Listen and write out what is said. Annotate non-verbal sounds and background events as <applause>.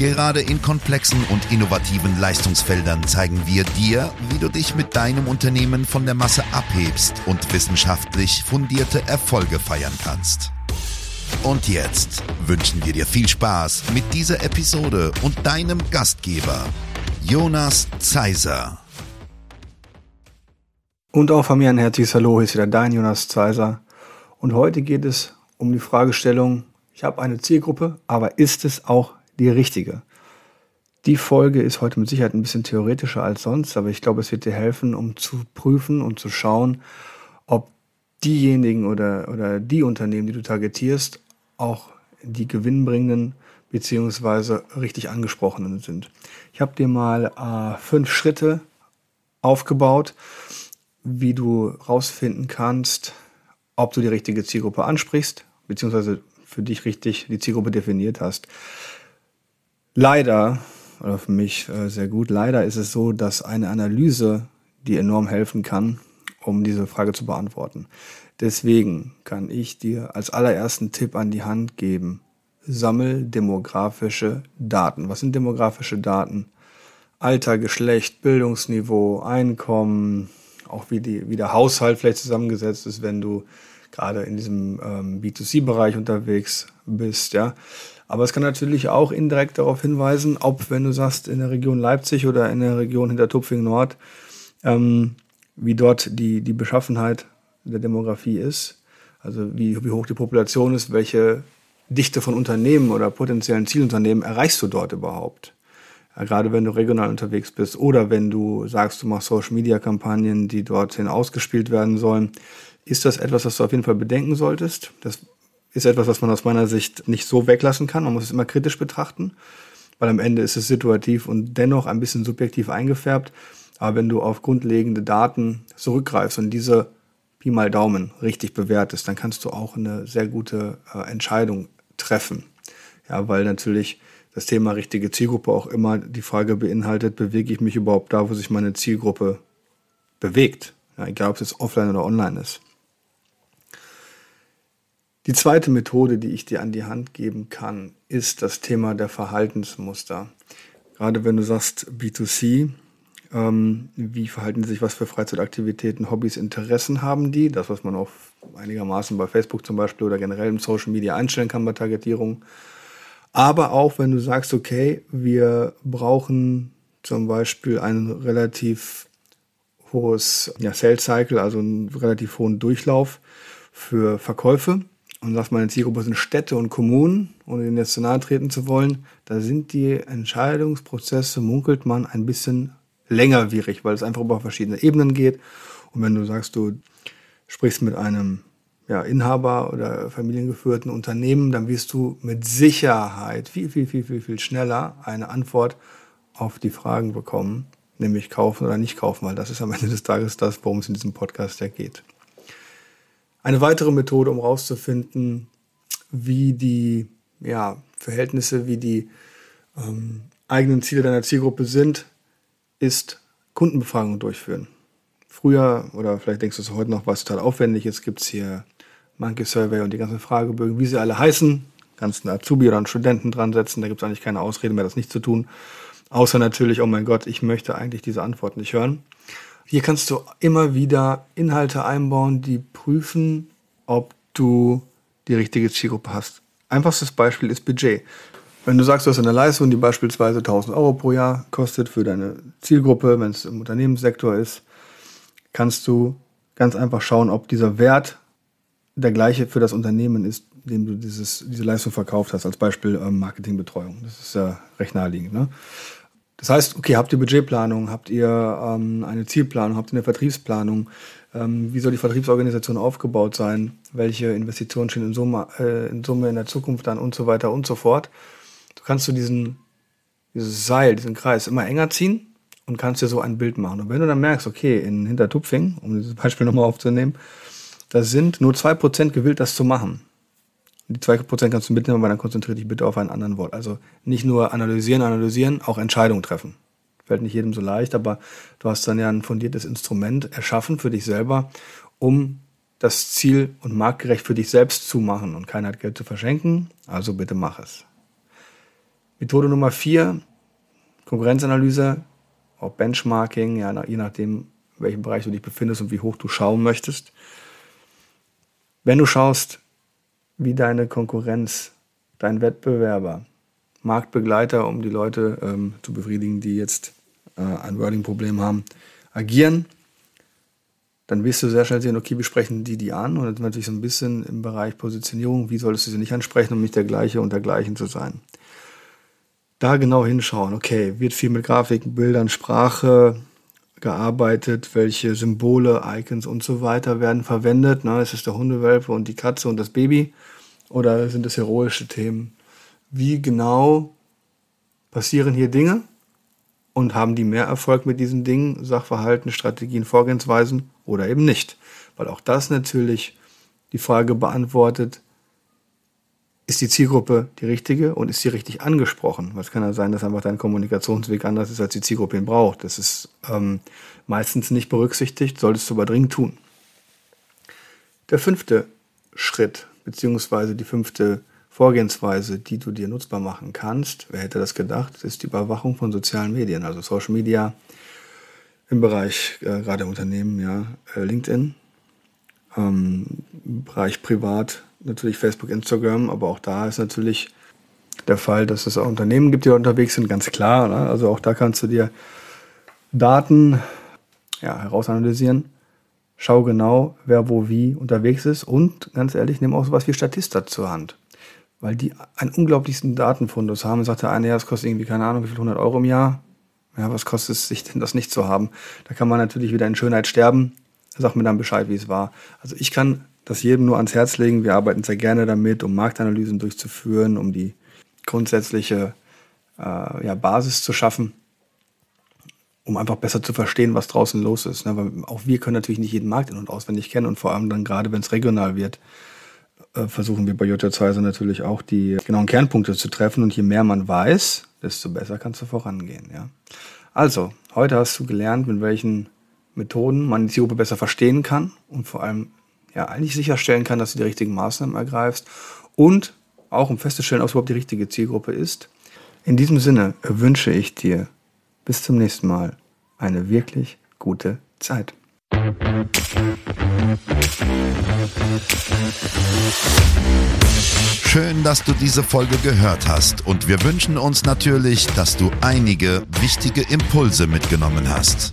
Gerade in komplexen und innovativen Leistungsfeldern zeigen wir dir, wie du dich mit deinem Unternehmen von der Masse abhebst und wissenschaftlich fundierte Erfolge feiern kannst. Und jetzt wünschen wir dir viel Spaß mit dieser Episode und deinem Gastgeber, Jonas Zeiser. Und auch von mir ein herzliches Hallo, hier ist wieder dein Jonas Zeiser. Und heute geht es um die Fragestellung, ich habe eine Zielgruppe, aber ist es auch die richtige. Die Folge ist heute mit Sicherheit ein bisschen theoretischer als sonst, aber ich glaube, es wird dir helfen, um zu prüfen und zu schauen, ob diejenigen oder, oder die Unternehmen, die du targetierst, auch die gewinnbringenden beziehungsweise richtig angesprochenen sind. Ich habe dir mal äh, fünf Schritte aufgebaut, wie du rausfinden kannst, ob du die richtige Zielgruppe ansprichst, beziehungsweise für dich richtig die Zielgruppe definiert hast. Leider, oder für mich äh, sehr gut, leider ist es so, dass eine Analyse dir enorm helfen kann, um diese Frage zu beantworten. Deswegen kann ich dir als allerersten Tipp an die Hand geben, sammel demografische Daten. Was sind demografische Daten? Alter, Geschlecht, Bildungsniveau, Einkommen, auch wie, die, wie der Haushalt vielleicht zusammengesetzt ist, wenn du gerade in diesem ähm, B2C-Bereich unterwegs bist, ja. Aber es kann natürlich auch indirekt darauf hinweisen, ob, wenn du sagst, in der Region Leipzig oder in der Region hinter Tupfing Nord, ähm, wie dort die, die Beschaffenheit der Demografie ist, also wie, wie hoch die Population ist, welche Dichte von Unternehmen oder potenziellen Zielunternehmen erreichst du dort überhaupt? Gerade wenn du regional unterwegs bist oder wenn du sagst, du machst Social-Media-Kampagnen, die dorthin ausgespielt werden sollen, ist das etwas, was du auf jeden Fall bedenken solltest. Das ist etwas, was man aus meiner Sicht nicht so weglassen kann. Man muss es immer kritisch betrachten, weil am Ende ist es situativ und dennoch ein bisschen subjektiv eingefärbt. Aber wenn du auf grundlegende Daten zurückgreifst und diese Pi mal Daumen richtig bewertest, dann kannst du auch eine sehr gute äh, Entscheidung treffen. Ja, weil natürlich das Thema richtige Zielgruppe auch immer die Frage beinhaltet, bewege ich mich überhaupt da, wo sich meine Zielgruppe bewegt? Ja, egal, ob es offline oder online ist. Die zweite Methode, die ich dir an die Hand geben kann, ist das Thema der Verhaltensmuster. Gerade wenn du sagst B2C, ähm, wie verhalten sich, was für Freizeitaktivitäten, Hobbys, Interessen haben die? Das, was man auch einigermaßen bei Facebook zum Beispiel oder generell im Social Media einstellen kann bei Targetierung. Aber auch wenn du sagst, okay, wir brauchen zum Beispiel ein relativ hohes ja, Sales Cycle, also einen relativ hohen Durchlauf für Verkäufe und sagst, meine Zielgruppe sind Städte und Kommunen, ohne ihnen jetzt zu nahe treten zu wollen, da sind die Entscheidungsprozesse, munkelt man, ein bisschen längerwierig, weil es einfach über verschiedene Ebenen geht. Und wenn du sagst, du sprichst mit einem ja, Inhaber oder familiengeführten Unternehmen, dann wirst du mit Sicherheit viel, viel, viel, viel, viel schneller eine Antwort auf die Fragen bekommen, nämlich kaufen oder nicht kaufen, weil das ist am Ende des Tages das, worum es in diesem Podcast ja geht. Eine weitere Methode, um herauszufinden, wie die ja, Verhältnisse, wie die ähm, eigenen Ziele deiner Zielgruppe sind, ist Kundenbefragungen durchführen. Früher, oder vielleicht denkst du es heute noch, was total aufwendig ist, gibt es hier Monkey Survey und die ganzen Fragebögen, wie sie alle heißen. Kannst einen Azubi oder einen Studenten dran setzen, da gibt es eigentlich keine Ausrede mehr, das nicht zu tun. Außer natürlich, oh mein Gott, ich möchte eigentlich diese Antwort nicht hören. Hier kannst du immer wieder Inhalte einbauen, die prüfen, ob du die richtige Zielgruppe hast. Einfachstes Beispiel ist Budget. Wenn du sagst, du hast eine Leistung, die beispielsweise 1000 Euro pro Jahr kostet für deine Zielgruppe, wenn es im Unternehmenssektor ist, kannst du ganz einfach schauen, ob dieser Wert der gleiche für das Unternehmen ist, dem du dieses, diese Leistung verkauft hast. Als Beispiel ähm, Marketingbetreuung. Das ist ja recht naheliegend. Ne? Das heißt, okay, habt ihr Budgetplanung, habt ihr ähm, eine Zielplanung, habt ihr eine Vertriebsplanung? Ähm, wie soll die Vertriebsorganisation aufgebaut sein? Welche Investitionen stehen in Summe, äh, in Summe in der Zukunft dann und so weiter und so fort? Du kannst du diesen, dieses Seil, diesen Kreis immer enger ziehen und kannst dir so ein Bild machen. Und wenn du dann merkst, okay, in Hintertupfing, um dieses Beispiel <laughs> nochmal aufzunehmen, da sind nur 2% gewillt, das zu machen. Die 2% kannst du mitnehmen, aber dann konzentriere dich bitte auf einen anderen Wort. Also nicht nur analysieren, analysieren, auch Entscheidungen treffen. Fällt nicht jedem so leicht, aber du hast dann ja ein fundiertes Instrument erschaffen für dich selber, um das Ziel und marktgerecht für dich selbst zu machen. Und keiner hat Geld zu verschenken, also bitte mach es. Methode Nummer 4, Konkurrenzanalyse, auch Benchmarking, ja, je nachdem, in welchem Bereich du dich befindest und wie hoch du schauen möchtest. Wenn du schaust, wie deine Konkurrenz, dein Wettbewerber, Marktbegleiter, um die Leute ähm, zu befriedigen, die jetzt äh, ein Wording-Problem haben, agieren, dann wirst du sehr schnell sehen, okay, wie sprechen die die an? Und dann natürlich so ein bisschen im Bereich Positionierung, wie solltest du sie nicht ansprechen, um nicht der gleiche und dergleichen zu sein. Da genau hinschauen, okay, wird viel mit Grafiken, Bildern, Sprache gearbeitet, welche Symbole, Icons und so weiter werden verwendet. Ne? Ist es der Hundewelpe und die Katze und das Baby? Oder sind es heroische Themen? Wie genau passieren hier Dinge? Und haben die mehr Erfolg mit diesen Dingen, Sachverhalten, Strategien, Vorgehensweisen oder eben nicht? Weil auch das natürlich die Frage beantwortet, ist die Zielgruppe die richtige und ist sie richtig angesprochen? Weil es kann ja sein, dass einfach dein Kommunikationsweg anders ist, als die Zielgruppe ihn braucht. Das ist ähm, meistens nicht berücksichtigt, solltest du aber dringend tun. Der fünfte Schritt, beziehungsweise die fünfte Vorgehensweise, die du dir nutzbar machen kannst, wer hätte das gedacht, ist die Überwachung von sozialen Medien, also Social Media im Bereich, äh, gerade Unternehmen, ja, äh, LinkedIn, ähm, Bereich Privat, natürlich Facebook, Instagram, aber auch da ist natürlich der Fall, dass es auch Unternehmen gibt, die unterwegs sind, ganz klar. Ne? Also auch da kannst du dir Daten ja, herausanalysieren. Schau genau, wer wo wie unterwegs ist und ganz ehrlich, nimm auch sowas wie Statista zur Hand weil die einen unglaublichsten Datenfundus haben. Sagt der eine, ja, das kostet irgendwie, keine Ahnung, wie viel, 100 Euro im Jahr. Ja, was kostet es sich denn, das nicht zu haben? Da kann man natürlich wieder in Schönheit sterben. Sag mir dann Bescheid, wie es war. Also ich kann das jedem nur ans Herz legen. Wir arbeiten sehr gerne damit, um Marktanalysen durchzuführen, um die grundsätzliche äh, ja, Basis zu schaffen, um einfach besser zu verstehen, was draußen los ist. Ne? Weil auch wir können natürlich nicht jeden Markt in- und auswendig kennen und vor allem dann gerade, wenn es regional wird, äh, versuchen wir bei J2 natürlich auch die genauen Kernpunkte zu treffen. Und je mehr man weiß, desto besser kannst du vorangehen. Ja? Also, heute hast du gelernt, mit welchen Methoden man die Zielgruppe besser verstehen kann und vor allem ja, eigentlich sicherstellen kann, dass du die richtigen Maßnahmen ergreifst und auch um festzustellen, ob es überhaupt die richtige Zielgruppe ist. In diesem Sinne wünsche ich dir bis zum nächsten Mal eine wirklich gute Zeit. Schön, dass du diese Folge gehört hast und wir wünschen uns natürlich, dass du einige wichtige Impulse mitgenommen hast.